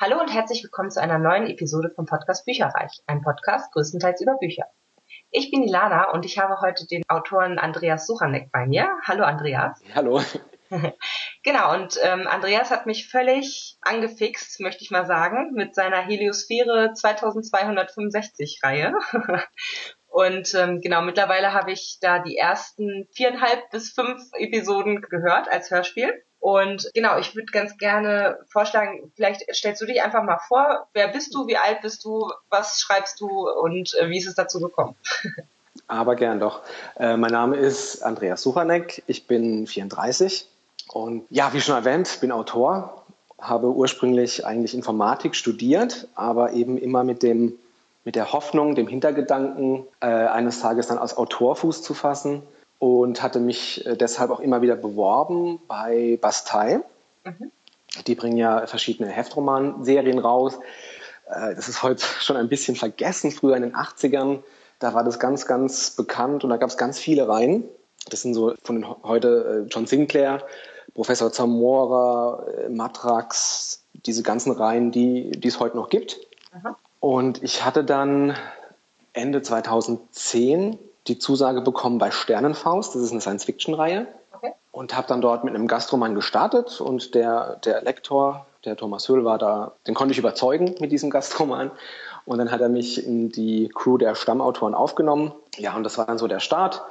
Hallo und herzlich willkommen zu einer neuen Episode vom Podcast Bücherreich, ein Podcast größtenteils über Bücher. Ich bin Ilana und ich habe heute den Autoren Andreas Suchanek bei mir. Hallo Andreas. Hallo. genau, und ähm, Andreas hat mich völlig angefixt, möchte ich mal sagen, mit seiner Heliosphäre 2265 Reihe. Und ähm, genau, mittlerweile habe ich da die ersten viereinhalb bis fünf Episoden gehört als Hörspiel. Und genau, ich würde ganz gerne vorschlagen, vielleicht stellst du dich einfach mal vor, wer bist du, wie alt bist du, was schreibst du? Und äh, wie ist es dazu gekommen? Aber gern doch. Äh, mein Name ist Andreas Suchanek, ich bin 34 und ja, wie schon erwähnt, bin Autor, habe ursprünglich eigentlich Informatik studiert, aber eben immer mit dem mit der Hoffnung, dem Hintergedanken, äh, eines Tages dann als Autor Fuß zu fassen und hatte mich äh, deshalb auch immer wieder beworben bei Bastei. Mhm. Die bringen ja verschiedene Heftroman-Serien raus. Äh, das ist heute schon ein bisschen vergessen. Früher in den 80ern, da war das ganz, ganz bekannt und da gab es ganz viele Reihen. Das sind so von den heute äh, John Sinclair, Professor Zamora, Matrax, diese ganzen Reihen, die, die es heute noch gibt. Mhm. Und ich hatte dann Ende 2010 die Zusage bekommen bei Sternenfaust, das ist eine Science-Fiction-Reihe. Okay. Und habe dann dort mit einem Gastroman gestartet und der, der Lektor, der Thomas Höhl war da, den konnte ich überzeugen mit diesem Gastroman. Und dann hat er mich in die Crew der Stammautoren aufgenommen. Ja, und das war dann so der Start.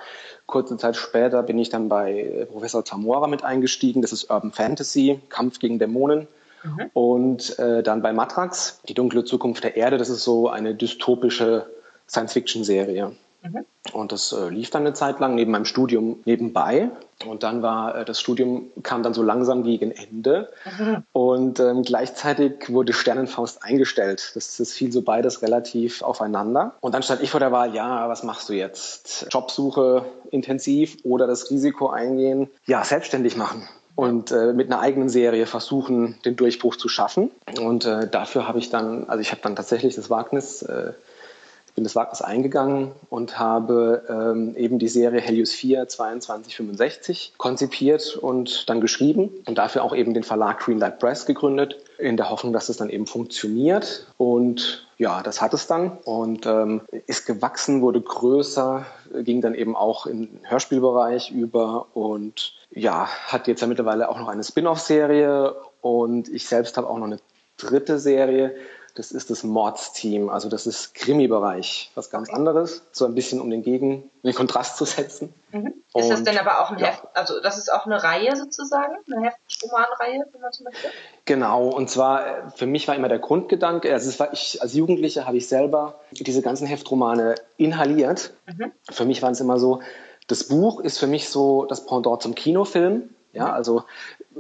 Kurze Zeit später bin ich dann bei Professor Zamora mit eingestiegen. Das ist Urban Fantasy, Kampf gegen Dämonen. Mhm. Und äh, dann bei Matrax, die dunkle Zukunft der Erde. Das ist so eine dystopische Science-Fiction-Serie. Mhm. Und das äh, lief dann eine Zeit lang neben meinem Studium nebenbei. Und dann war äh, das Studium kam dann so langsam gegen Ende. Mhm. Und ähm, gleichzeitig wurde Sternenfaust eingestellt. Das, das fiel so beides relativ aufeinander. Und dann stand ich vor der Wahl, ja, was machst du jetzt? Jobsuche intensiv oder das Risiko eingehen? Ja, selbstständig machen und äh, mit einer eigenen Serie versuchen, den Durchbruch zu schaffen. Und äh, dafür habe ich dann, also ich habe dann tatsächlich das Wagnis äh, bin das Wagnis eingegangen und habe ähm, eben die Serie Helios 4 2265 konzipiert und dann geschrieben und dafür auch eben den Verlag Greenlight Press gegründet, in der Hoffnung, dass es dann eben funktioniert. Und ja, das hat es dann und ähm, ist gewachsen, wurde größer, ging dann eben auch im Hörspielbereich über und ja, hat jetzt ja mittlerweile auch noch eine Spin-off-Serie und ich selbst habe auch noch eine dritte Serie, das ist das Mordsteam, also das ist Krimi-Bereich, was ganz anderes, so ein bisschen um den Gegen, den Kontrast zu setzen. Mhm. Ist und, das denn aber auch ein ja. Heft, also das ist auch eine Reihe sozusagen, eine Heftromanreihe, wenn man so möchte? Genau, und zwar für mich war immer der Grundgedanke, also war ich, als Jugendlicher habe ich selber diese ganzen Heftromane inhaliert. Mhm. Für mich war es immer so, das Buch ist für mich so das Pendant zum Kinofilm. Ja, also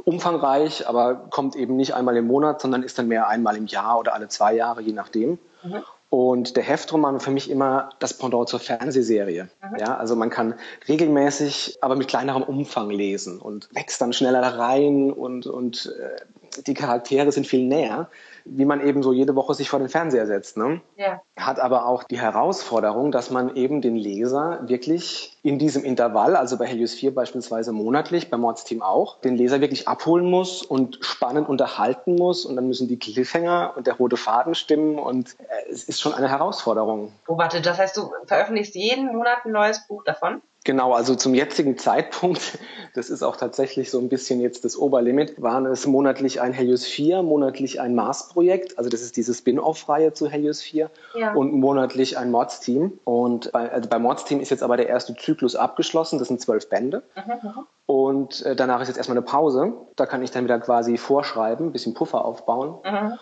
umfangreich, aber kommt eben nicht einmal im Monat, sondern ist dann mehr einmal im Jahr oder alle zwei Jahre, je nachdem. Mhm. Und der Heftroman für mich immer das Pendant zur Fernsehserie. Mhm. Ja, also man kann regelmäßig, aber mit kleinerem Umfang lesen und wächst dann schneller rein und, und äh, die Charaktere sind viel näher wie man eben so jede Woche sich vor den Fernseher setzt. Ne? Ja. Hat aber auch die Herausforderung, dass man eben den Leser wirklich in diesem Intervall, also bei Helios 4 beispielsweise monatlich, beim Mordsteam auch, den Leser wirklich abholen muss und spannend unterhalten muss und dann müssen die Cliffhanger und der rote Faden stimmen und äh, es ist schon eine Herausforderung. Oh, warte, das heißt, du veröffentlichst jeden Monat ein neues Buch davon? Genau, also zum jetzigen Zeitpunkt, das ist auch tatsächlich so ein bisschen jetzt das Oberlimit, waren es monatlich ein Helios 4, monatlich ein Mars-Projekt, also das ist diese Spin-off-Reihe zu Helios 4 ja. und monatlich ein Mods-Team. Und bei, also bei Mods-Team ist jetzt aber der erste Zyklus abgeschlossen, das sind zwölf Bände. Mhm, und äh, danach ist jetzt erstmal eine Pause, da kann ich dann wieder quasi vorschreiben, ein bisschen Puffer aufbauen. Mhm.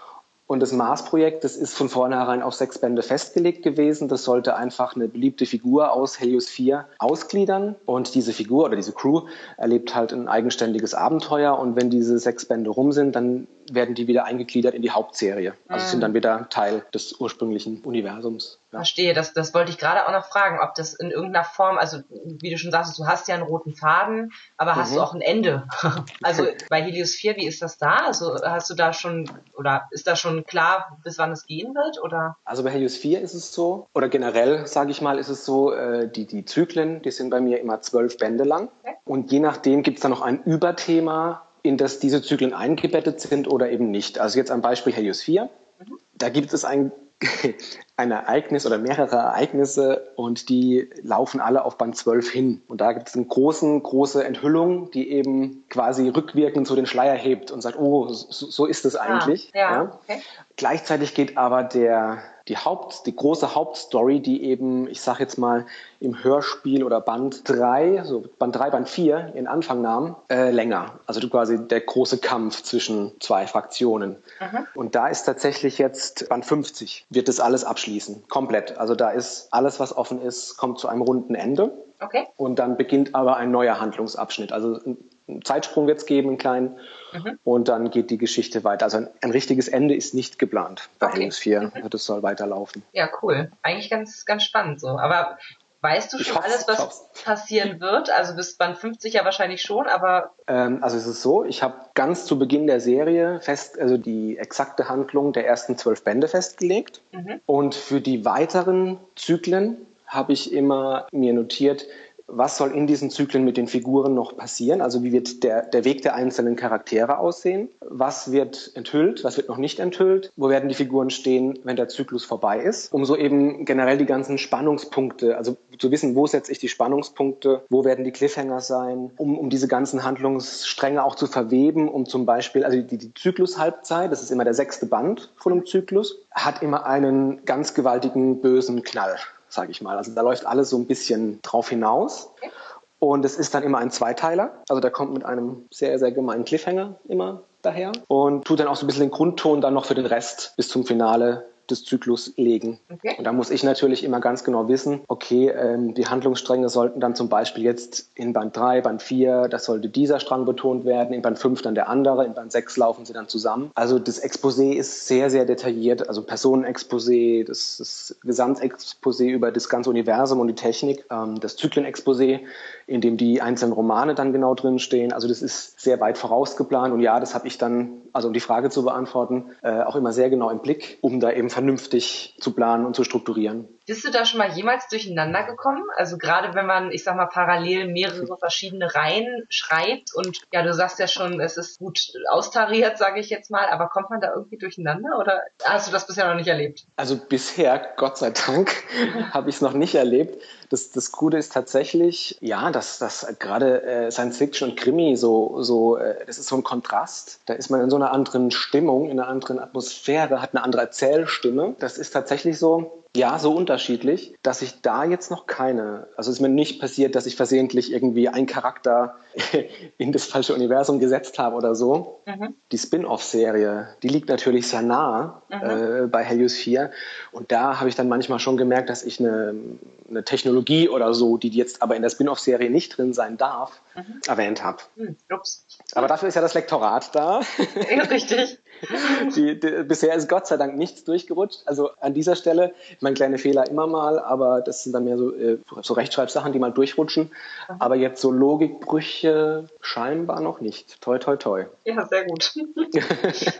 Und das Mars-Projekt, das ist von vornherein auf sechs Bände festgelegt gewesen. Das sollte einfach eine beliebte Figur aus Helios 4 ausgliedern. Und diese Figur oder diese Crew erlebt halt ein eigenständiges Abenteuer. Und wenn diese sechs Bände rum sind, dann werden die wieder eingegliedert in die Hauptserie. Also mhm. sind dann wieder Teil des ursprünglichen Universums. Ja. Verstehe, das, das wollte ich gerade auch noch fragen, ob das in irgendeiner Form, also wie du schon sagst, du hast ja einen roten Faden, aber mhm. hast du auch ein Ende? also bei Helios 4, wie ist das da? Also hast du da schon, oder ist da schon klar, bis wann es gehen wird? Oder? Also bei Helios 4 ist es so, oder generell, sage ich mal, ist es so, äh, die, die Zyklen, die sind bei mir immer zwölf Bände lang. Okay. Und je nachdem gibt es dann noch ein Überthema in das diese Zyklen eingebettet sind oder eben nicht. Also jetzt am Beispiel Helios 4. Mhm. Da gibt es ein ein Ereignis oder mehrere Ereignisse und die laufen alle auf Band 12 hin. Und da gibt es eine große, große Enthüllung, die eben quasi rückwirkend so den Schleier hebt und sagt, oh, so, so ist es ah, eigentlich. Ah, ja, ja. Okay. Gleichzeitig geht aber der, die Haupt, die große Hauptstory, die eben, ich sag jetzt mal, im Hörspiel oder Band 3, so Band 3, Band 4 in Anfang nahm, äh, länger. Also quasi der große Kampf zwischen zwei Fraktionen. Mhm. Und da ist tatsächlich jetzt Band 50, wird das alles abschließen. Komplett. Also da ist alles, was offen ist, kommt zu einem runden Ende. Okay. Und dann beginnt aber ein neuer Handlungsabschnitt. Also einen Zeitsprung wird es geben, einen kleinen. Mhm. Und dann geht die Geschichte weiter. Also ein, ein richtiges Ende ist nicht geplant bei okay. Aliens 4. Mhm. Das soll weiterlaufen. Ja, cool. Eigentlich ganz, ganz spannend so. Aber weißt du schon alles, was passieren wird? Also bis Band 50 ja wahrscheinlich schon, aber. Ähm, also es ist so, ich habe ganz zu Beginn der Serie fest, also die exakte Handlung der ersten zwölf Bände festgelegt. Mhm. Und für die weiteren Zyklen habe ich immer mir notiert, was soll in diesen Zyklen mit den Figuren noch passieren? Also wie wird der, der Weg der einzelnen Charaktere aussehen? Was wird enthüllt? Was wird noch nicht enthüllt? Wo werden die Figuren stehen, wenn der Zyklus vorbei ist? Um so eben generell die ganzen Spannungspunkte, also zu wissen, wo setze ich die Spannungspunkte? Wo werden die Cliffhanger sein? Um, um diese ganzen Handlungsstränge auch zu verweben, um zum Beispiel, also die, die Zyklushalbzeit, das ist immer der sechste Band von einem Zyklus, hat immer einen ganz gewaltigen bösen Knall sage ich mal. Also da läuft alles so ein bisschen drauf hinaus. Und es ist dann immer ein Zweiteiler. Also der kommt mit einem sehr, sehr gemeinen Cliffhanger immer daher und tut dann auch so ein bisschen den Grundton dann noch für den Rest bis zum Finale des Zyklus legen. Okay. Und da muss ich natürlich immer ganz genau wissen, okay, ähm, die Handlungsstränge sollten dann zum Beispiel jetzt in Band 3, Band 4, das sollte dieser Strang betont werden, in Band 5 dann der andere, in Band 6 laufen sie dann zusammen. Also das Exposé ist sehr, sehr detailliert, also Personenexposé, das, das Gesamtexposé über das ganze Universum und die Technik, ähm, das Zyklenexposé, in dem die einzelnen Romane dann genau drinstehen. Also das ist sehr weit vorausgeplant und ja, das habe ich dann, also um die Frage zu beantworten, äh, auch immer sehr genau im Blick, um da eben vernünftig zu planen und zu strukturieren. Bist du da schon mal jemals durcheinander gekommen? Also gerade wenn man, ich sag mal, parallel mehrere verschiedene Reihen schreibt und ja, du sagst ja schon, es ist gut austariert, sage ich jetzt mal, aber kommt man da irgendwie durcheinander oder hast du das bisher noch nicht erlebt? Also bisher, Gott sei Dank, habe ich es noch nicht erlebt. Das, das Gute ist tatsächlich, ja, dass das gerade äh, Science Fiction und Krimi so, so äh, das ist so ein Kontrast. Da ist man in so einer anderen Stimmung, in einer anderen Atmosphäre, hat eine andere Erzählstimme. Das ist tatsächlich so, ja, so unterschiedlich, dass ich da jetzt noch keine, also es ist mir nicht passiert, dass ich versehentlich irgendwie einen Charakter in das falsche Universum gesetzt habe oder so. Mhm. Die Spin-off-Serie, die liegt natürlich sehr nah mhm. äh, bei Helios 4 und da habe ich dann manchmal schon gemerkt, dass ich eine, eine Technologie oder so, die jetzt aber in der Spin-off-Serie nicht drin sein darf, mhm. erwähnt habe. Mhm. Aber dafür ist ja das Lektorat da. Ja, richtig. Die, die, bisher ist Gott sei Dank nichts durchgerutscht. Also an dieser Stelle, mein kleine Fehler immer mal, aber das sind dann mehr so, äh, so Rechtschreibsachen, die mal durchrutschen. Mhm. Aber jetzt so Logikbrüche scheinbar noch nicht. Toi, toi, toi. Ja, sehr gut.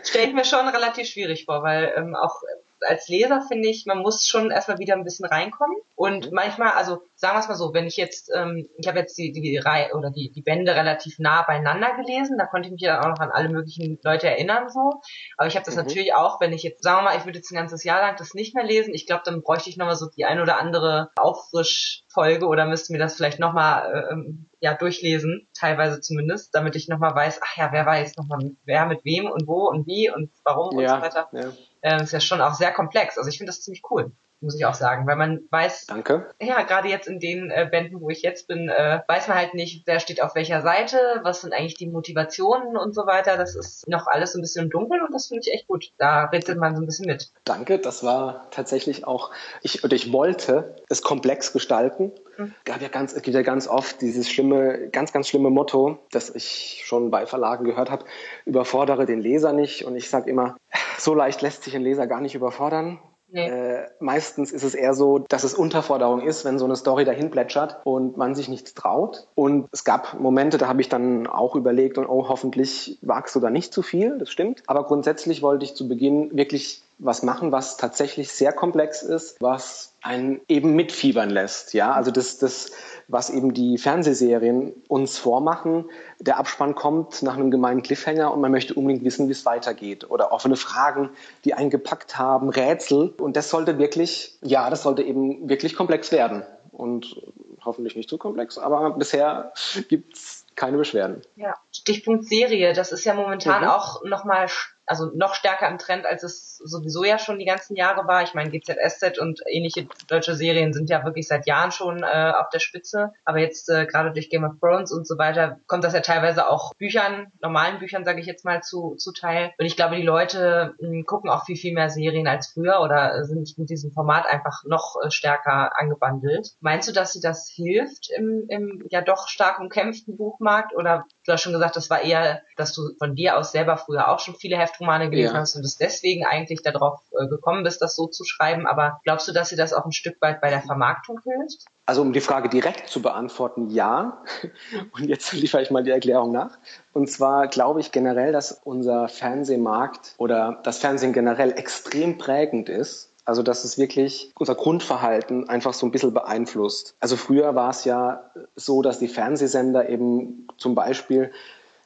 Stelle ich mir schon relativ schwierig vor, weil ähm, auch als Leser finde ich, man muss schon erstmal wieder ein bisschen reinkommen. Und mhm. manchmal, also sagen wir es mal so, wenn ich jetzt, ähm, ich habe jetzt die, die Reihe oder die, die Bände relativ nah beieinander gelesen, da konnte ich mich ja auch noch an alle möglichen Leute erinnern so. Aber ich habe das mhm. natürlich auch, wenn ich jetzt, sagen wir mal, ich würde jetzt ein ganzes Jahr lang das nicht mehr lesen, ich glaube, dann bräuchte ich nochmal so die ein oder andere Auffrischfolge oder müsste mir das vielleicht nochmal ähm, ja, durchlesen, teilweise zumindest, damit ich nochmal weiß, ach ja, wer war jetzt nochmal, wer mit wem und wo und wie und warum ja, und so weiter. Ja. Ähm, ist ja schon auch sehr komplex. Also ich finde das ziemlich cool muss ich auch sagen, weil man weiß, Danke. ja, gerade jetzt in den äh, Bänden, wo ich jetzt bin, äh, weiß man halt nicht, wer steht auf welcher Seite, was sind eigentlich die Motivationen und so weiter. Das ist noch alles so ein bisschen dunkel und das finde ich echt gut. Da rätselt man so ein bisschen mit. Danke, das war tatsächlich auch, ich, und ich wollte es komplex gestalten. Mhm. Gab ja ganz, es gibt ja ganz oft dieses schlimme, ganz, ganz schlimme Motto, das ich schon bei Verlagen gehört habe, überfordere den Leser nicht. Und ich sage immer, so leicht lässt sich ein Leser gar nicht überfordern. Nee. Äh, meistens ist es eher so, dass es Unterforderung ist, wenn so eine Story dahin plätschert und man sich nichts traut. Und es gab Momente, da habe ich dann auch überlegt, und oh, hoffentlich wagst du da nicht zu viel, das stimmt. Aber grundsätzlich wollte ich zu Beginn wirklich was machen, was tatsächlich sehr komplex ist, was einen eben mitfiebern lässt. Ja, also das, das, was eben die Fernsehserien uns vormachen. Der Abspann kommt nach einem gemeinen Cliffhanger und man möchte unbedingt wissen, wie es weitergeht. Oder offene Fragen, die einen gepackt haben, Rätsel. Und das sollte wirklich, ja, das sollte eben wirklich komplex werden. Und hoffentlich nicht zu komplex, aber bisher gibt's keine Beschwerden. Ja, Stichpunkt Serie, das ist ja momentan mhm. auch nochmal also noch stärker im Trend, als es sowieso ja schon die ganzen Jahre war. Ich meine, GZSZ und ähnliche deutsche Serien sind ja wirklich seit Jahren schon äh, auf der Spitze. Aber jetzt äh, gerade durch Game of Thrones und so weiter kommt das ja teilweise auch Büchern, normalen Büchern, sage ich jetzt mal, zu, zu Teil. Und ich glaube, die Leute mh, hm, gucken auch viel, viel mehr Serien als früher oder sind mit diesem Format einfach noch äh, stärker angebandelt. Meinst du, dass sie das hilft im, im ja doch stark umkämpften Buchmarkt? Oder du hast schon gesagt, das war eher, dass du von dir aus selber früher auch schon viele Hefte Romane gelesen ja. hast und es deswegen eigentlich darauf äh, gekommen bist, das so zu schreiben. Aber glaubst du, dass sie das auch ein Stück weit bei der Vermarktung hilft? Also um die Frage direkt zu beantworten, ja. Und jetzt liefere ich mal die Erklärung nach. Und zwar glaube ich generell, dass unser Fernsehmarkt oder das Fernsehen generell extrem prägend ist also dass es wirklich unser Grundverhalten einfach so ein bisschen beeinflusst. Also früher war es ja so, dass die Fernsehsender eben zum Beispiel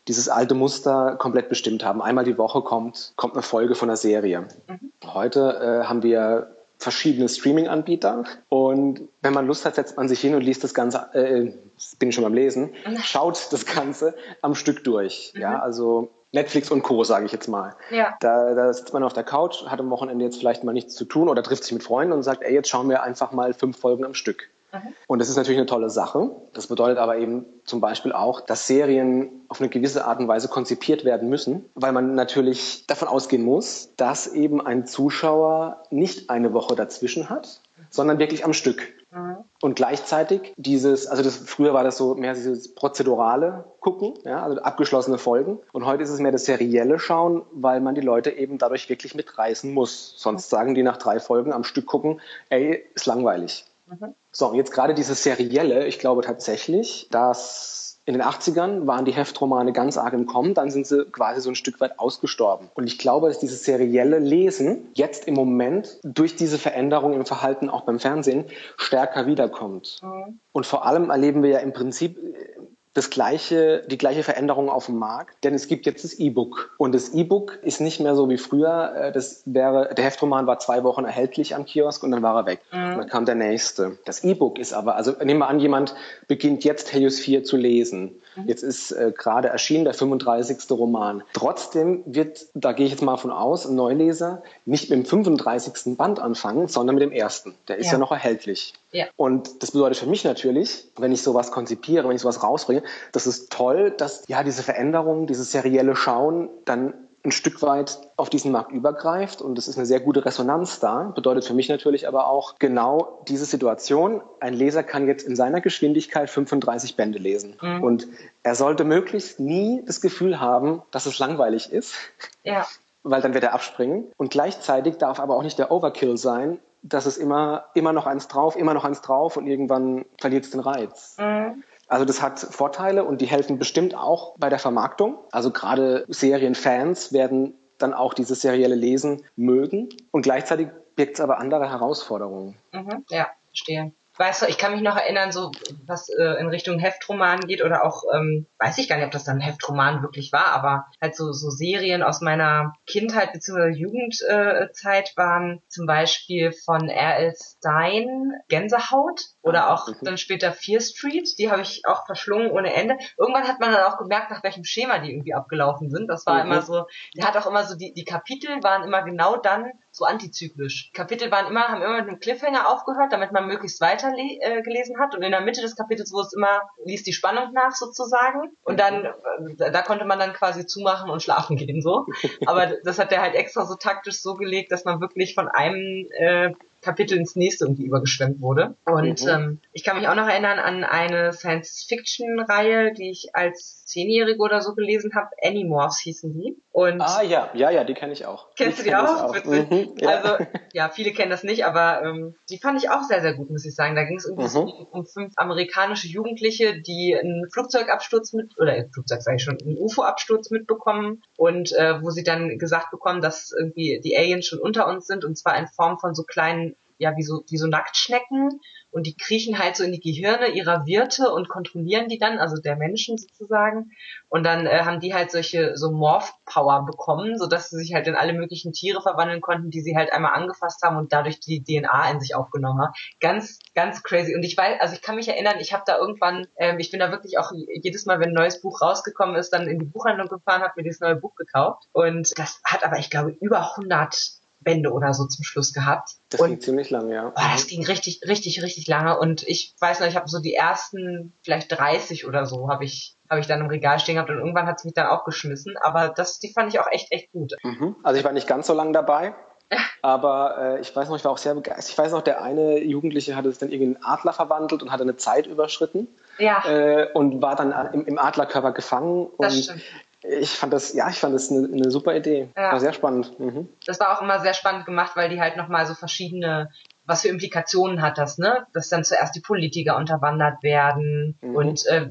dieses alte Muster komplett bestimmt haben. Einmal die Woche kommt, kommt eine Folge von einer Serie. Mhm. Heute äh, haben wir verschiedene Streaming-Anbieter und wenn man Lust hat, setzt man sich hin und liest das Ganze, äh, bin ich schon beim Lesen, mhm. schaut das Ganze am Stück durch. Mhm. Ja, also Netflix und Co., sage ich jetzt mal. Ja. Da, da sitzt man auf der Couch, hat am Wochenende jetzt vielleicht mal nichts zu tun oder trifft sich mit Freunden und sagt, ey, jetzt schauen wir einfach mal fünf Folgen am Stück. Mhm. Und das ist natürlich eine tolle Sache. Das bedeutet aber eben zum Beispiel auch, dass Serien auf eine gewisse Art und Weise konzipiert werden müssen, weil man natürlich davon ausgehen muss, dass eben ein Zuschauer nicht eine Woche dazwischen hat, sondern wirklich am Stück. Mhm. Und gleichzeitig dieses, also das, früher war das so mehr dieses prozedurale Gucken, ja, also abgeschlossene Folgen. Und heute ist es mehr das serielle Schauen, weil man die Leute eben dadurch wirklich mitreißen muss. Sonst sagen die nach drei Folgen am Stück gucken, ey, ist langweilig. Mhm. So, und jetzt gerade dieses Serielle, ich glaube tatsächlich, dass in den 80ern waren die Heftromane ganz arg im Kommen, dann sind sie quasi so ein Stück weit ausgestorben. Und ich glaube, dass dieses serielle Lesen jetzt im Moment durch diese Veränderung im Verhalten auch beim Fernsehen stärker wiederkommt. Mhm. Und vor allem erleben wir ja im Prinzip das gleiche, die gleiche Veränderung auf dem Markt, denn es gibt jetzt das E-Book. Und das E-Book ist nicht mehr so wie früher. Äh, das wäre, der Heftroman war zwei Wochen erhältlich am Kiosk und dann war er weg. Mhm. Und dann kam der nächste. Das E-Book ist aber, also nehmen wir an, jemand beginnt jetzt Helios 4 zu lesen. Mhm. Jetzt ist äh, gerade erschienen der 35. Roman. Trotzdem wird, da gehe ich jetzt mal von aus, ein Neuleser nicht mit dem 35. Band anfangen, sondern mit dem ersten. Der ist ja, ja noch erhältlich. Ja. Und das bedeutet für mich natürlich, wenn ich sowas konzipiere, wenn ich sowas rausbringe, das ist toll, dass ja diese Veränderung, dieses serielle Schauen dann ein Stück weit auf diesen Markt übergreift und es ist eine sehr gute Resonanz da. Bedeutet für mich natürlich aber auch genau diese Situation. Ein Leser kann jetzt in seiner Geschwindigkeit 35 Bände lesen mhm. und er sollte möglichst nie das Gefühl haben, dass es langweilig ist. Ja. Weil dann wird er abspringen. Und gleichzeitig darf aber auch nicht der Overkill sein, dass es immer, immer noch eins drauf, immer noch eins drauf und irgendwann verliert es den Reiz. Mhm. Also das hat Vorteile und die helfen bestimmt auch bei der Vermarktung. Also gerade Serienfans werden dann auch dieses serielle Lesen mögen und gleichzeitig birgt es aber andere Herausforderungen. Mhm, ja, verstehe weißt du, ich kann mich noch erinnern, so was äh, in Richtung Heftroman geht oder auch, ähm, weiß ich gar nicht, ob das dann ein Heftroman wirklich war, aber halt so, so Serien aus meiner Kindheit bzw. Jugendzeit äh, waren zum Beispiel von R.L. Stein Gänsehaut oder ah, auch mhm. dann später Fear Street, die habe ich auch verschlungen ohne Ende. Irgendwann hat man dann auch gemerkt, nach welchem Schema die irgendwie abgelaufen sind. Das war mhm. immer so, der hat auch immer so, die, die Kapitel waren immer genau dann so antizyklisch. Kapitel waren immer, haben immer mit einem Cliffhanger aufgehört, damit man möglichst weiter äh, gelesen hat. Und in der Mitte des Kapitels wurde es immer, ließ die Spannung nach sozusagen. Und dann, äh, da konnte man dann quasi zumachen und schlafen gehen so. Aber das hat der halt extra so taktisch so gelegt, dass man wirklich von einem äh, Kapitel ins nächste irgendwie übergeschwemmt wurde. Und mhm. ähm, ich kann mich auch noch erinnern an eine Science-Fiction-Reihe, die ich als Zehnjährige oder so gelesen habe. Animorphs hießen die. Und ah ja, ja, ja, die kenne ich auch. Kennst die du die auch? auch. Mhm, ja. Also ja, viele kennen das nicht, aber ähm, die fand ich auch sehr, sehr gut, muss ich sagen. Da ging es irgendwie mhm. um, um fünf amerikanische Jugendliche, die einen Flugzeugabsturz mit, oder ein Flugzeug sage ich schon, einen UFO-Absturz mitbekommen und äh, wo sie dann gesagt bekommen, dass irgendwie die Aliens schon unter uns sind und zwar in Form von so kleinen ja, wie so, wie so Nacktschnecken und die kriechen halt so in die Gehirne ihrer Wirte und kontrollieren die dann, also der Menschen sozusagen. Und dann äh, haben die halt solche so Morph-Power bekommen, sodass sie sich halt in alle möglichen Tiere verwandeln konnten, die sie halt einmal angefasst haben und dadurch die DNA in sich aufgenommen haben. Ganz, ganz crazy. Und ich weiß, also ich kann mich erinnern, ich habe da irgendwann, ähm, ich bin da wirklich auch jedes Mal, wenn ein neues Buch rausgekommen ist, dann in die Buchhandlung gefahren, habe mir dieses neue Buch gekauft. Und das hat aber, ich glaube, über 100 Bände oder so zum Schluss gehabt. Das und, ging ziemlich lange, ja. Oh, das ging richtig, richtig, richtig lange. Und ich weiß noch, ich habe so die ersten vielleicht 30 oder so habe ich habe ich dann im Regal stehen gehabt und irgendwann hat es mich dann auch geschmissen. Aber das, die fand ich auch echt, echt gut. Mhm. Also ich war nicht ganz so lange dabei. Aber äh, ich weiß noch, ich war auch sehr begeistert. Ich weiß noch, der eine Jugendliche hatte sich dann irgendwie in einen Adler verwandelt und hatte eine Zeit überschritten. Ja. Äh, und war dann im, im Adlerkörper gefangen. Das und stimmt. Ich fand das, ja, ich fand das eine, eine super Idee. Ja. War sehr spannend. Mhm. Das war auch immer sehr spannend gemacht, weil die halt nochmal so verschiedene was für Implikationen hat das, ne? Dass dann zuerst die Politiker unterwandert werden mhm. und äh,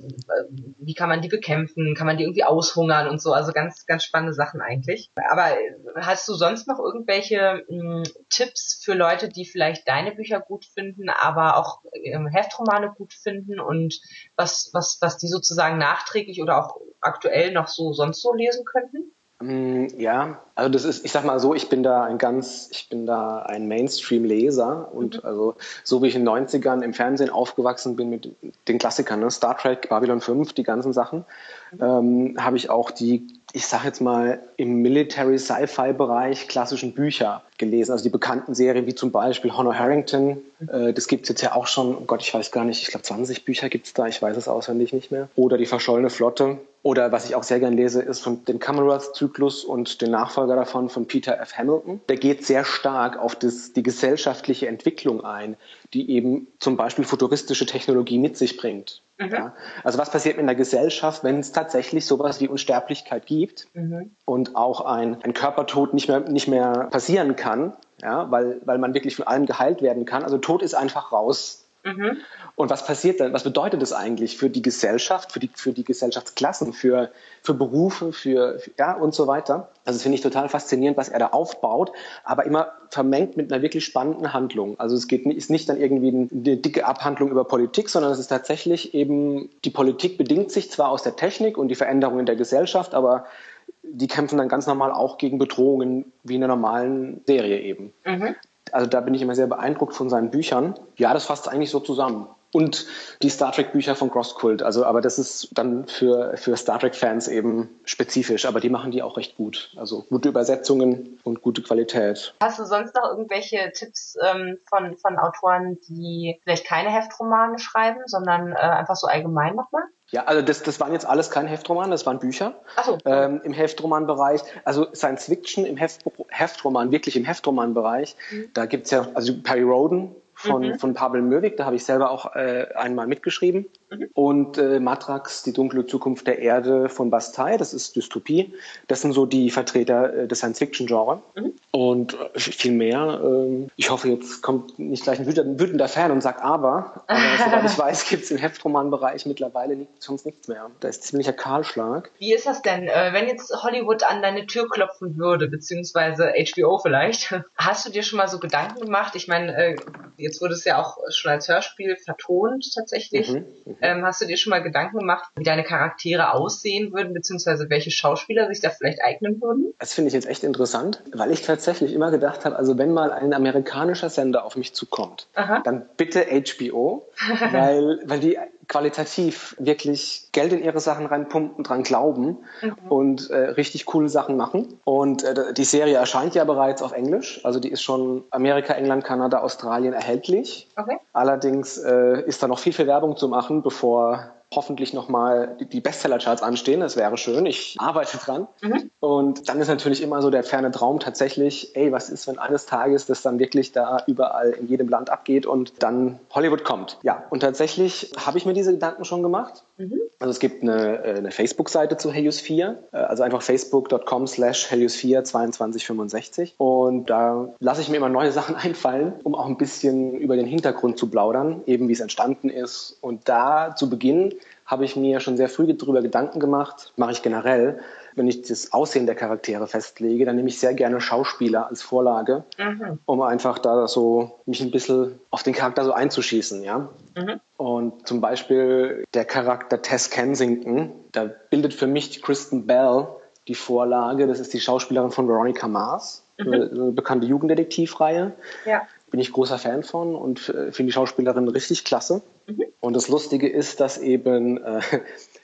wie kann man die bekämpfen? Kann man die irgendwie aushungern und so? Also ganz, ganz spannende Sachen eigentlich. Aber hast du sonst noch irgendwelche mh, hm, Tipps für Leute, die vielleicht deine Bücher gut finden, aber auch ähm, Heftromane gut finden und was, was, was die sozusagen nachträglich oder auch aktuell noch so sonst so lesen könnten? Mm, ja, also das ist, ich sag mal so, ich bin da ein ganz, ich bin da ein Mainstream-Leser und mhm. also so wie ich in den 90ern im Fernsehen aufgewachsen bin mit den Klassikern, ne? Star Trek, Babylon 5, die ganzen Sachen, mhm. ähm, habe ich auch die, ich sag jetzt mal, im Military-Sci-Fi-Bereich klassischen Bücher gelesen. Also die bekannten Serien wie zum Beispiel Honor Harrington, mhm. äh, das gibt's jetzt ja auch schon, oh Gott, ich weiß gar nicht, ich glaube 20 Bücher gibt's da, ich weiß es auswendig nicht mehr. Oder die verschollene Flotte. Oder was ich auch sehr gern lese, ist von dem Commonwealth-Zyklus und den Nachfolger davon von Peter F. Hamilton. Der geht sehr stark auf das, die gesellschaftliche Entwicklung ein, die eben zum Beispiel futuristische Technologie mit sich bringt. Mhm. Ja? Also was passiert mit einer Gesellschaft, wenn es tatsächlich sowas wie Unsterblichkeit gibt mhm. und auch ein, ein Körpertod nicht mehr, nicht mehr passieren kann, ja? weil, weil man wirklich von allem geheilt werden kann. Also Tod ist einfach raus. Mhm. Und was passiert dann? Was bedeutet das eigentlich für die Gesellschaft, für die, für die Gesellschaftsklassen, für, für Berufe, für, für ja und so weiter? Also das finde ich total faszinierend, was er da aufbaut, aber immer vermengt mit einer wirklich spannenden Handlung. Also es geht, ist nicht dann irgendwie eine dicke Abhandlung über Politik, sondern es ist tatsächlich eben, die Politik bedingt sich zwar aus der Technik und die Veränderungen der Gesellschaft, aber die kämpfen dann ganz normal auch gegen Bedrohungen wie in einer normalen Serie eben. Mhm. Also da bin ich immer sehr beeindruckt von seinen Büchern. Ja, das fasst eigentlich so zusammen. Und die Star Trek Bücher von Crosskult. Also, aber das ist dann für, für Star Trek Fans eben spezifisch. Aber die machen die auch recht gut. Also gute Übersetzungen und gute Qualität. Hast du sonst noch irgendwelche Tipps ähm, von, von Autoren, die vielleicht keine Heftromane schreiben, sondern äh, einfach so allgemein nochmal? Ja, also das, das waren jetzt alles keine Heftromane, das waren Bücher Ach so. ähm, im Heftromanbereich. Also Science Fiction im Heft, Heftroman, wirklich im Heftromanbereich. Mhm. Da gibt's ja, also Perry Roden von, mhm. von Pavel Möwig, da habe ich selber auch äh, einmal mitgeschrieben. Mhm. Und äh, Matrax, die dunkle Zukunft der Erde von Bastei, das ist Dystopie. Das sind so die Vertreter äh, des Science-Fiction-Genre. Mhm. Und äh, viel mehr, äh, ich hoffe, jetzt kommt nicht gleich ein wütender, wütender Fan und sagt aber, aber soweit ich weiß, gibt es im Heftromanbereich mittlerweile nicht, sonst nichts mehr. Da ist ziemlicher Kahlschlag. Wie ist das denn, äh, wenn jetzt Hollywood an deine Tür klopfen würde, beziehungsweise HBO vielleicht? Hast du dir schon mal so Gedanken gemacht? Ich meine, äh, Jetzt wurde es ja auch schon als Hörspiel vertont tatsächlich. Mhm, mhm, ähm, hast du dir schon mal Gedanken gemacht, wie deine Charaktere aussehen würden, beziehungsweise welche Schauspieler sich da vielleicht eignen würden? Das finde ich jetzt echt interessant, weil ich tatsächlich immer gedacht habe, also wenn mal ein amerikanischer Sender auf mich zukommt, Aha. dann bitte HBO, weil, weil die qualitativ wirklich Geld in ihre Sachen reinpumpen, dran glauben mhm. und äh, richtig coole Sachen machen. Und äh, die Serie erscheint ja bereits auf Englisch, also die ist schon Amerika, England, Kanada, Australien erhältlich. Okay. Allerdings äh, ist da noch viel, viel Werbung zu machen, bevor hoffentlich nochmal die Bestseller-Charts anstehen. Das wäre schön. Ich arbeite dran. Mhm. Und dann ist natürlich immer so der ferne Traum tatsächlich, ey, was ist, wenn eines Tages das dann wirklich da überall in jedem Land abgeht und dann Hollywood kommt. Ja, und tatsächlich habe ich mir diese Gedanken schon gemacht. Mhm. Also es gibt eine, äh, eine Facebook-Seite zu Helios 4, äh, also einfach facebook.com slash Helios 4 2265 und da lasse ich mir immer neue Sachen einfallen, um auch ein bisschen über den Hintergrund zu plaudern, eben wie es entstanden ist. Und da zu Beginn habe ich mir schon sehr früh darüber Gedanken gemacht, mache ich generell, wenn ich das Aussehen der Charaktere festlege, dann nehme ich sehr gerne Schauspieler als Vorlage, mhm. um einfach da so mich ein bisschen auf den Charakter so einzuschießen, ja. Mhm. Und zum Beispiel der Charakter Tess Kensington, da bildet für mich Kristen Bell die Vorlage. Das ist die Schauspielerin von Veronica Mars, mhm. eine bekannte Jugenddetektivreihe. Ja. Bin ich großer Fan von und finde die Schauspielerin richtig klasse. Mhm. Und das Lustige ist, dass eben äh,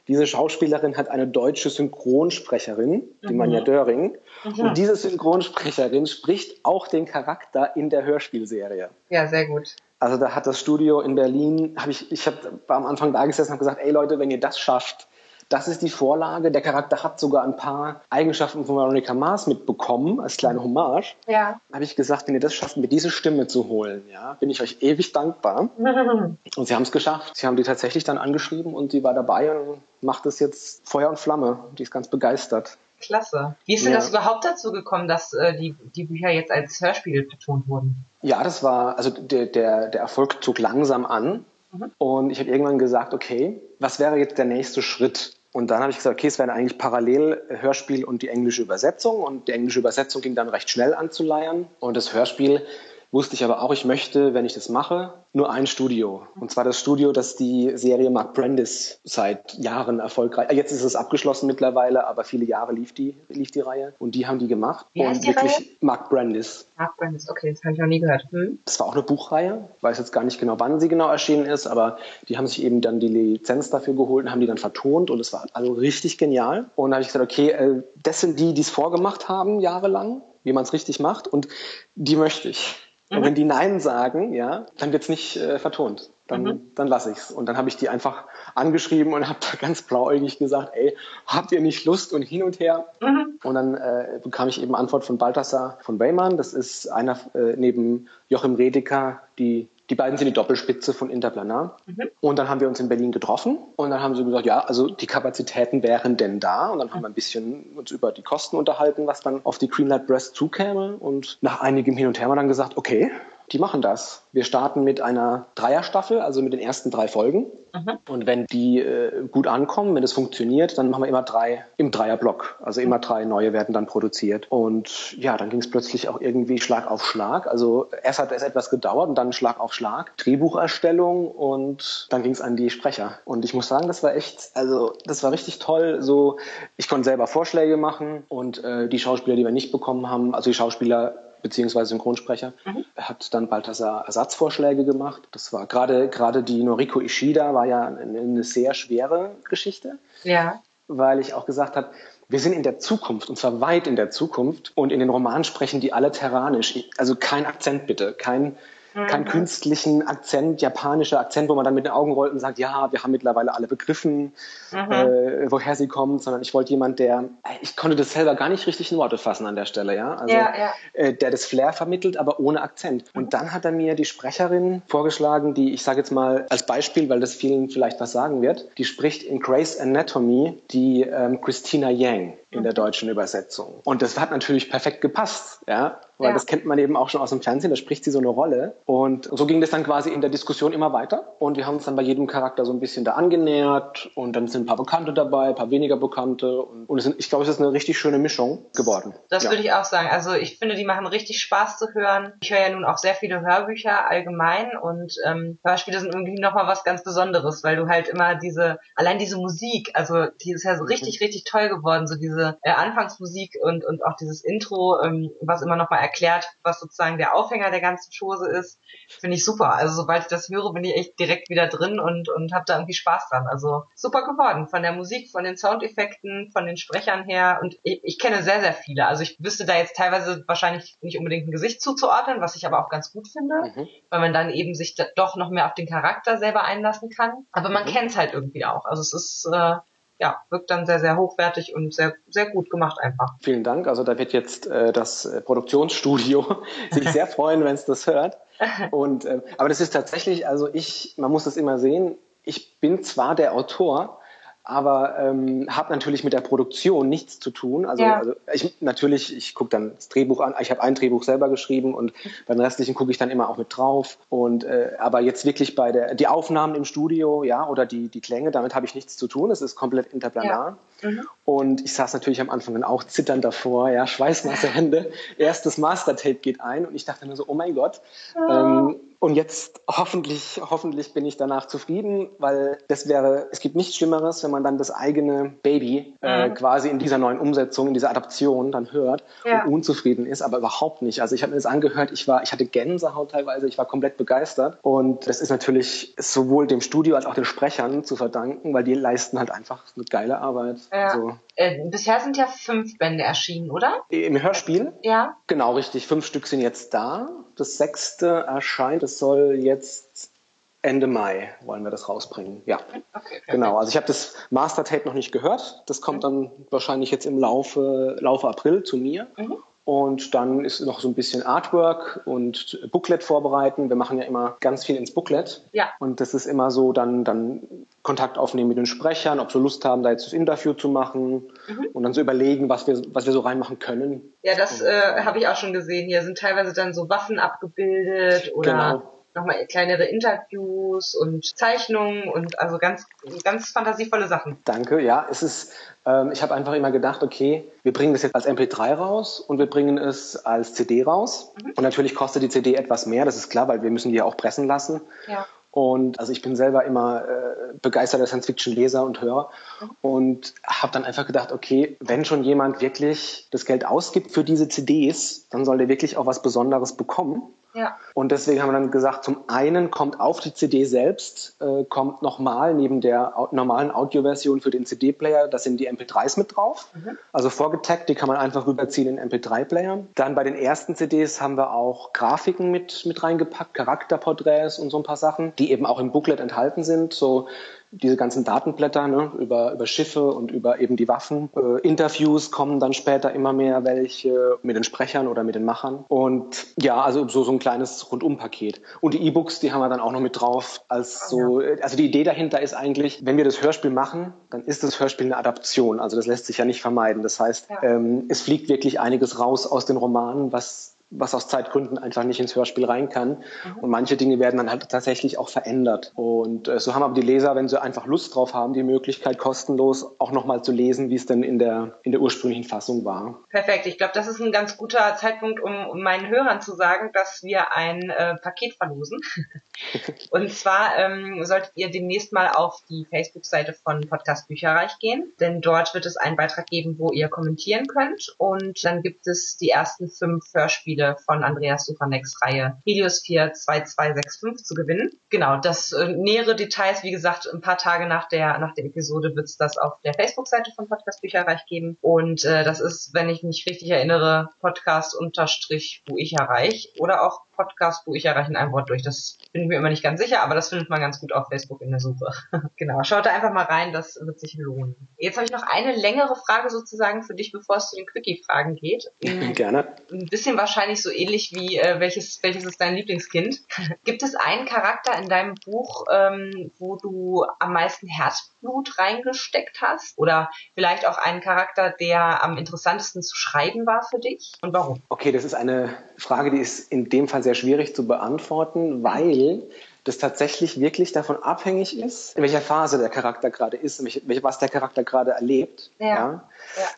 diese Schauspielerin hat eine deutsche Synchronsprecherin, die mhm. Manja Döring. Mhm. Und diese Synchronsprecherin spricht auch den Charakter in der Hörspielserie. Ja, sehr gut. Also da hat das Studio in Berlin, habe ich, ich hab, war am Anfang da gesessen und habe gesagt, ey Leute, wenn ihr das schafft, das ist die Vorlage. Der Charakter hat sogar ein paar Eigenschaften von Veronica Mars mitbekommen, als kleine Hommage. Ja. Habe ich gesagt, wenn ihr das schafft, mir diese Stimme zu holen, ja, bin ich euch ewig dankbar. und sie haben es geschafft. Sie haben die tatsächlich dann angeschrieben und sie war dabei und macht es jetzt Feuer und Flamme. Die ist ganz begeistert. Klasse. Wie ist denn ja. das überhaupt dazu gekommen, dass äh, die, die Bücher jetzt als Hörspiel betont wurden? Ja, das war, also der, der, der Erfolg zog langsam an. Mhm. Und ich habe irgendwann gesagt, okay, was wäre jetzt der nächste Schritt? Und dann habe ich gesagt, okay, es wären eigentlich parallel Hörspiel und die englische Übersetzung. Und die englische Übersetzung ging dann recht schnell anzuleiern. Und das Hörspiel wusste ich aber auch, ich möchte, wenn ich das mache, nur ein Studio. Und zwar das Studio, das die Serie Mark Brandis seit Jahren erfolgreich, jetzt ist es abgeschlossen mittlerweile, aber viele Jahre lief die, lief die Reihe. Und die haben die gemacht. Wie und wirklich Reihe? Mark Brandis. Mark Brandis, okay, das habe ich noch nie gehört. Hm? Das war auch eine Buchreihe. Ich weiß jetzt gar nicht genau, wann sie genau erschienen ist, aber die haben sich eben dann die Lizenz dafür geholt und haben die dann vertont und es war also richtig genial. Und da habe ich gesagt, okay, äh, das sind die, die es vorgemacht haben, jahrelang, wie man es richtig macht und die möchte ich. Und wenn mhm. die Nein sagen, ja, dann wird's nicht äh, vertont. Dann, mhm. dann lasse ich's. Und dann habe ich die einfach angeschrieben und habe da ganz blauäugig gesagt, ey, habt ihr nicht Lust und hin und her? Mhm. Und dann äh, bekam ich eben Antwort von Balthasar von Weymann. Das ist einer äh, neben Joachim Redeker, die die beiden sind die Doppelspitze von Interplanar. Mhm. Und dann haben wir uns in Berlin getroffen und dann haben sie gesagt, ja, also die Kapazitäten wären denn da. Und dann haben wir ein bisschen uns über die Kosten unterhalten, was dann auf die Greenlight Breast zukäme. Und nach einigem Hin und Her haben wir dann gesagt, okay, die machen das. Wir starten mit einer Dreierstaffel, also mit den ersten drei Folgen. Mhm. Und wenn die äh, gut ankommen, wenn es funktioniert, dann machen wir immer drei im Dreierblock. Also immer drei neue werden dann produziert. Und ja, dann ging es plötzlich auch irgendwie Schlag auf Schlag. Also erst hat es etwas gedauert und dann Schlag auf Schlag. Drehbucherstellung und dann ging es an die Sprecher. Und ich muss sagen, das war echt, also das war richtig toll. So, ich konnte selber Vorschläge machen und äh, die Schauspieler, die wir nicht bekommen haben, also die Schauspieler beziehungsweise Synchronsprecher, mhm. hat dann Balthasar Ersatzvorschläge gemacht. Das war gerade gerade die Noriko Ishida war ja eine, eine sehr schwere Geschichte. Ja. Weil ich auch gesagt habe, wir sind in der Zukunft und zwar weit in der Zukunft und in den Romanen sprechen die alle terranisch. Also kein Akzent bitte, kein. Keinen künstlichen Akzent, japanischer Akzent, wo man dann mit den Augen rollt und sagt, ja, wir haben mittlerweile alle begriffen, mhm. äh, woher sie kommt, sondern ich wollte jemand, der, ich konnte das selber gar nicht richtig in Worte fassen an der Stelle, ja, also ja, ja. Äh, der das Flair vermittelt, aber ohne Akzent. Mhm. Und dann hat er mir die Sprecherin vorgeschlagen, die ich sage jetzt mal als Beispiel, weil das vielen vielleicht was sagen wird, die spricht in Grace Anatomy die ähm, Christina Yang in der mhm. deutschen Übersetzung. Und das hat natürlich perfekt gepasst, ja weil ja. das kennt man eben auch schon aus dem Fernsehen, da spricht sie so eine Rolle. Und so ging das dann quasi in der Diskussion immer weiter. Und wir haben uns dann bei jedem Charakter so ein bisschen da angenähert und dann sind ein paar Bekannte dabei, ein paar weniger Bekannte. Und, und sind, ich glaube, es ist eine richtig schöne Mischung geworden. Das ja. würde ich auch sagen. Also ich finde, die machen richtig Spaß zu hören. Ich höre ja nun auch sehr viele Hörbücher allgemein und ähm, Hörspiele sind irgendwie nochmal was ganz Besonderes, weil du halt immer diese, allein diese Musik, also die ist ja so richtig, mhm. richtig toll geworden, so diese diese äh, Anfangsmusik und, und auch dieses Intro, ähm, was immer nochmal erklärt, was sozusagen der Aufhänger der ganzen Chose ist, finde ich super. Also sobald ich das höre, bin ich echt direkt wieder drin und, und habe da irgendwie Spaß dran. Also super geworden. Von der Musik, von den Soundeffekten, von den Sprechern her. Und ich, ich kenne sehr, sehr viele. Also ich wüsste da jetzt teilweise wahrscheinlich nicht unbedingt ein Gesicht zuzuordnen, was ich aber auch ganz gut finde, mhm. weil man dann eben sich da doch noch mehr auf den Charakter selber einlassen kann. Aber man mhm. kennt es halt irgendwie auch. Also es ist äh, ja, wirkt dann sehr, sehr hochwertig und sehr, sehr gut gemacht einfach. Vielen Dank. Also da wird jetzt äh, das äh, Produktionsstudio sich sehr freuen, wenn es das hört. Und, äh, aber das ist tatsächlich, also ich, man muss das immer sehen, ich bin zwar der Autor, aber ähm, habe natürlich mit der Produktion nichts zu tun. Also, ja. also ich natürlich, ich gucke dann das Drehbuch an. Ich habe ein Drehbuch selber geschrieben und beim restlichen gucke ich dann immer auch mit drauf. Und äh, aber jetzt wirklich bei der die Aufnahmen im Studio, ja, oder die die Klänge, damit habe ich nichts zu tun. Es ist komplett interplanar. Ja. Mhm. Und ich saß natürlich am Anfang dann auch zitternd davor, ja, schweißnasse Hände. Erstes Mastertape geht ein und ich dachte mir so, oh mein Gott. Oh. Ähm, und jetzt hoffentlich, hoffentlich bin ich danach zufrieden, weil das wäre, es gibt nichts Schlimmeres, wenn man dann das eigene Baby äh, mhm. quasi in dieser neuen Umsetzung, in dieser Adaption dann hört ja. und unzufrieden ist, aber überhaupt nicht. Also ich habe mir das angehört, ich war, ich hatte Gänsehaut teilweise, ich war komplett begeistert und das ist natürlich sowohl dem Studio als auch den Sprechern zu verdanken, weil die leisten halt einfach eine geile Arbeit. Ja. Also, äh, bisher sind ja fünf Bände erschienen, oder? Im Hörspiel? Ja. Genau, richtig. Fünf Stück sind jetzt da. Das sechste erscheint, das soll jetzt Ende Mai wollen wir das rausbringen. Ja, okay, genau. Also ich habe das Master-Tape noch nicht gehört. Das kommt dann wahrscheinlich jetzt im Laufe, Laufe April zu mir. Mhm. Und dann ist noch so ein bisschen Artwork und Booklet vorbereiten. Wir machen ja immer ganz viel ins Booklet. Ja. Und das ist immer so, dann, dann Kontakt aufnehmen mit den Sprechern, ob sie Lust haben, da jetzt das Interview zu machen mhm. und dann so überlegen, was wir, was wir so reinmachen können. Ja, das äh, habe ich auch schon gesehen. Hier sind teilweise dann so Waffen abgebildet oder genau nochmal kleinere Interviews und Zeichnungen und also ganz, ganz fantasievolle Sachen. Danke, ja, es ist, ähm, ich habe einfach immer gedacht, okay, wir bringen das jetzt als MP3 raus und wir bringen es als CD raus. Mhm. Und natürlich kostet die CD etwas mehr, das ist klar, weil wir müssen die ja auch pressen lassen. Ja. Und also ich bin selber immer äh, begeisterter Science-Fiction-Leser und Hörer mhm. und habe dann einfach gedacht, okay, wenn schon jemand wirklich das Geld ausgibt für diese CDs, dann soll der wirklich auch was Besonderes bekommen. Ja. Und deswegen haben wir dann gesagt, zum einen kommt auf die CD selbst, äh, kommt nochmal neben der normalen Audioversion für den CD-Player, da sind die MP3s mit drauf. Mhm. Also vorgetaggt, die kann man einfach rüberziehen in MP3-Player. Dann bei den ersten CDs haben wir auch Grafiken mit, mit reingepackt, Charakterporträts und so ein paar Sachen, die eben auch im Booklet enthalten sind. So diese ganzen Datenblätter ne, über, über Schiffe und über eben die Waffen. Äh, Interviews kommen dann später immer mehr welche mit den Sprechern oder mit den Machern. Und ja, also so, so ein kleines Rundumpaket. Und die E-Books, die haben wir dann auch noch mit drauf als so, ja. also die Idee dahinter ist eigentlich, wenn wir das Hörspiel machen, dann ist das Hörspiel eine Adaption. Also das lässt sich ja nicht vermeiden. Das heißt, ja. ähm, es fliegt wirklich einiges raus aus den Romanen, was was aus Zeitgründen einfach nicht ins Hörspiel rein kann. Mhm. Und manche Dinge werden dann halt tatsächlich auch verändert. Und äh, so haben aber die Leser, wenn sie einfach Lust drauf haben, die Möglichkeit kostenlos auch nochmal zu lesen, wie es denn in der, in der ursprünglichen Fassung war. Perfekt. Ich glaube, das ist ein ganz guter Zeitpunkt, um, um meinen Hörern zu sagen, dass wir ein äh, Paket verlosen. Und zwar ähm, solltet ihr demnächst mal auf die Facebook-Seite von Podcast Bücherreich gehen, denn dort wird es einen Beitrag geben, wo ihr kommentieren könnt. Und dann gibt es die ersten fünf Hörspiele Spiele von Andreas Suchaneks Reihe Helios 4 2265 zu gewinnen. Genau, das äh, nähere Details, wie gesagt, ein paar Tage nach der, nach der Episode wird es das auf der Facebook-Seite von Podcast Bücherreich geben. Und äh, das ist, wenn ich mich richtig erinnere, Podcast unterstrich wo ich erreich oder auch Podcast, wo ich erreiche in einem Wort durch. Das bin ich mir immer nicht ganz sicher, aber das findet man ganz gut auf Facebook in der Suche. genau, schaut da einfach mal rein, das wird sich lohnen. Jetzt habe ich noch eine längere Frage sozusagen für dich, bevor es zu den Quickie-Fragen geht. Gerne. Ein bisschen wahrscheinlich so ähnlich wie äh, welches, welches ist dein Lieblingskind? Gibt es einen Charakter in deinem Buch, ähm, wo du am meisten Herzblut reingesteckt hast? Oder vielleicht auch einen Charakter, der am interessantesten zu schreiben war für dich? Und warum? Okay, das ist eine Frage, die ist in dem Fall sehr schwierig zu beantworten, weil das tatsächlich wirklich davon abhängig ist, in welcher Phase der Charakter gerade ist, was der Charakter gerade erlebt. Ja. ja.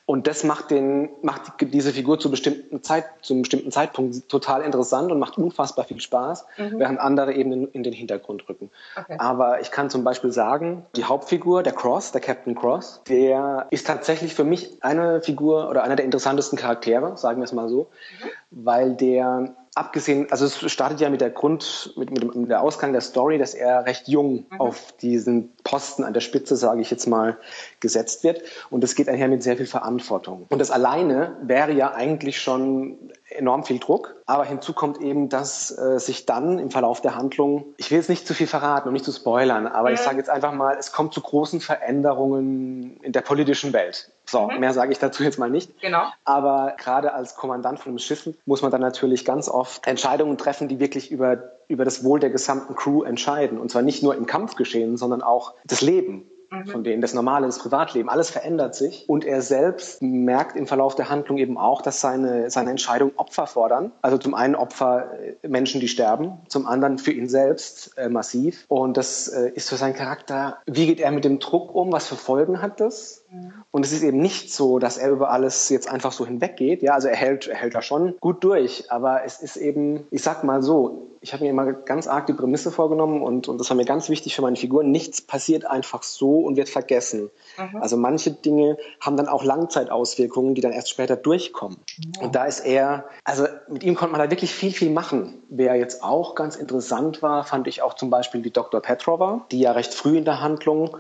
Und das macht den, macht diese Figur zu bestimmten Zeit, zu einem bestimmten Zeitpunkt total interessant und macht unfassbar viel Spaß, mhm. während andere eben in den Hintergrund rücken. Okay. Aber ich kann zum Beispiel sagen, die Hauptfigur, der Cross, der Captain Cross, der ist tatsächlich für mich eine Figur oder einer der interessantesten Charaktere, sagen wir es mal so, mhm. weil der abgesehen, also es startet ja mit der Grund, mit, mit, dem, mit der Ausgang der Story, dass er recht jung mhm. auf diesen Posten an der Spitze, sage ich jetzt mal, gesetzt wird. Und das geht einher mit sehr viel Verantwortung. Und das alleine wäre ja eigentlich schon enorm viel Druck. Aber hinzu kommt eben, dass äh, sich dann im Verlauf der Handlung, ich will jetzt nicht zu viel verraten und nicht zu spoilern, aber mhm. ich sage jetzt einfach mal, es kommt zu großen Veränderungen in der politischen Welt. So, mhm. mehr sage ich dazu jetzt mal nicht. Genau. Aber gerade als Kommandant von einem Schiff muss man dann natürlich ganz oft Entscheidungen treffen, die wirklich über, über das Wohl der gesamten Crew entscheiden. Und zwar nicht nur im Kampfgeschehen, sondern auch das Leben mhm. von denen, das normale, das Privatleben, alles verändert sich. Und er selbst merkt im Verlauf der Handlung eben auch, dass seine, seine Entscheidungen Opfer fordern. Also zum einen Opfer äh, Menschen, die sterben, zum anderen für ihn selbst äh, massiv. Und das äh, ist für seinen Charakter, wie geht er mit dem Druck um, was für Folgen hat das? Mhm. Und es ist eben nicht so, dass er über alles jetzt einfach so hinweggeht. Ja, also er hält, er hält da schon gut durch, aber es ist eben, ich sag mal so, ich habe mir immer ganz arg die Prämisse vorgenommen und, und das war mir ganz wichtig für meine Figuren. Nichts passiert einfach so und wird vergessen. Mhm. Also manche Dinge haben dann auch Langzeitauswirkungen, die dann erst später durchkommen. Mhm. Und da ist er, also mit ihm konnte man da wirklich viel, viel machen. Wer jetzt auch ganz interessant war, fand ich auch zum Beispiel die Dr. Petrova, die ja recht früh in der Handlung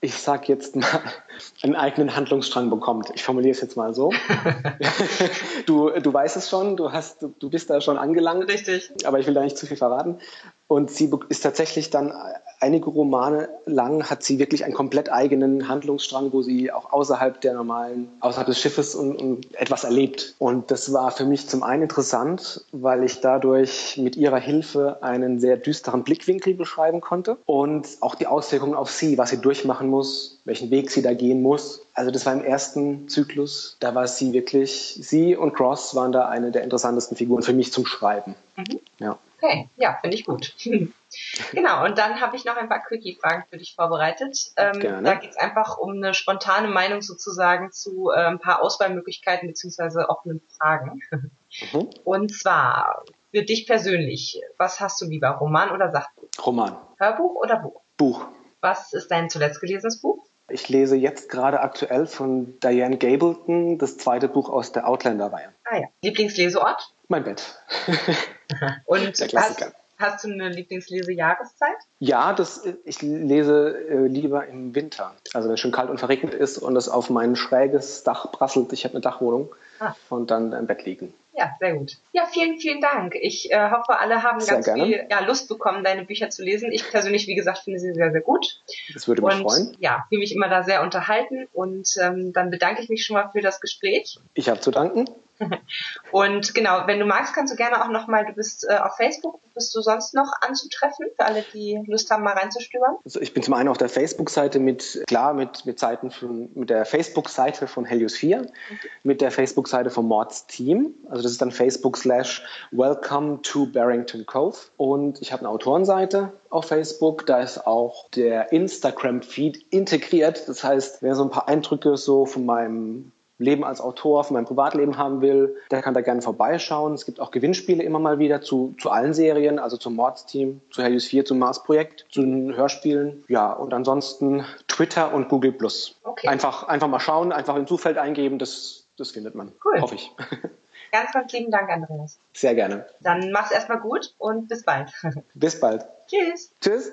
ich sag jetzt mal, einen eigenen Handlungsstrang bekommt. Ich formuliere es jetzt mal so. du, du weißt es schon, du, hast, du bist da schon angelangt. Richtig. Aber ich will da nicht zu viel verraten. Und sie ist tatsächlich dann einige Romane lang hat sie wirklich einen komplett eigenen Handlungsstrang, wo sie auch außerhalb der normalen, außerhalb des Schiffes und, und etwas erlebt. Und das war für mich zum einen interessant, weil ich dadurch mit ihrer Hilfe einen sehr düsteren Blickwinkel beschreiben konnte und auch die Auswirkungen auf sie, was sie durchmachen muss, welchen Weg sie da gehen muss. Also das war im ersten Zyklus, da war sie wirklich, sie und Cross waren da eine der interessantesten Figuren für mich zum Schreiben. Mhm. Ja. Okay, ja, finde ich gut. genau, und dann habe ich noch ein paar Quickie-Fragen für dich vorbereitet. Ähm, da geht es einfach um eine spontane Meinung sozusagen zu äh, ein paar Auswahlmöglichkeiten bzw. offenen Fragen. Mhm. Und zwar für dich persönlich, was hast du lieber, Roman oder Sachbuch? Roman. Hörbuch oder Buch? Buch. Was ist dein zuletzt gelesenes Buch? Ich lese jetzt gerade aktuell von Diane Gableton das zweite Buch aus der Outlander-Reihe. Ah ja. Lieblingsleseort? Mein Bett. Und. Hast, hast du eine Lieblingslesejahreszeit? Ja, das, ich lese äh, lieber im Winter. Also wenn es schon kalt und verregnet ist und es auf mein schräges Dach prasselt. Ich habe eine Dachwohnung. Ah. Und dann im Bett liegen. Ja, sehr gut. Ja, vielen, vielen Dank. Ich äh, hoffe, alle haben sehr ganz gerne. viel ja, Lust bekommen, deine Bücher zu lesen. Ich persönlich, wie gesagt, finde sie sehr, sehr gut. Das würde mich und, freuen. Ja, fühle mich immer da sehr unterhalten und ähm, dann bedanke ich mich schon mal für das Gespräch. Ich habe zu danken. Und genau, wenn du magst, kannst du gerne auch nochmal, du bist äh, auf Facebook, bist du sonst noch anzutreffen, für alle, die Lust haben, mal reinzustöbern? Also ich bin zum einen auf der Facebook-Seite mit, klar, mit, mit Seiten von, mit der Facebook-Seite von Helios 4, mhm. mit der Facebook-Seite von Mords Team. Also das ist dann Facebook slash Welcome to Barrington Cove. Und ich habe eine Autorenseite auf Facebook, da ist auch der Instagram-Feed integriert. Das heißt, wer so ein paar Eindrücke so von meinem Leben als Autor, von meinem Privatleben haben will, der kann da gerne vorbeischauen. Es gibt auch Gewinnspiele immer mal wieder zu, zu allen Serien, also zum Mordsteam, zu Helios 4, zum Mars-Projekt, zu den Hörspielen. Ja, und ansonsten Twitter und Google Plus. Okay. Einfach, einfach mal schauen, einfach in Zufeld eingeben, das, das findet man. Cool. Hoffe ich. Ganz, ganz lieben Dank, Andreas. Sehr gerne. Dann mach's erstmal gut und bis bald. Bis bald. Tschüss. Tschüss.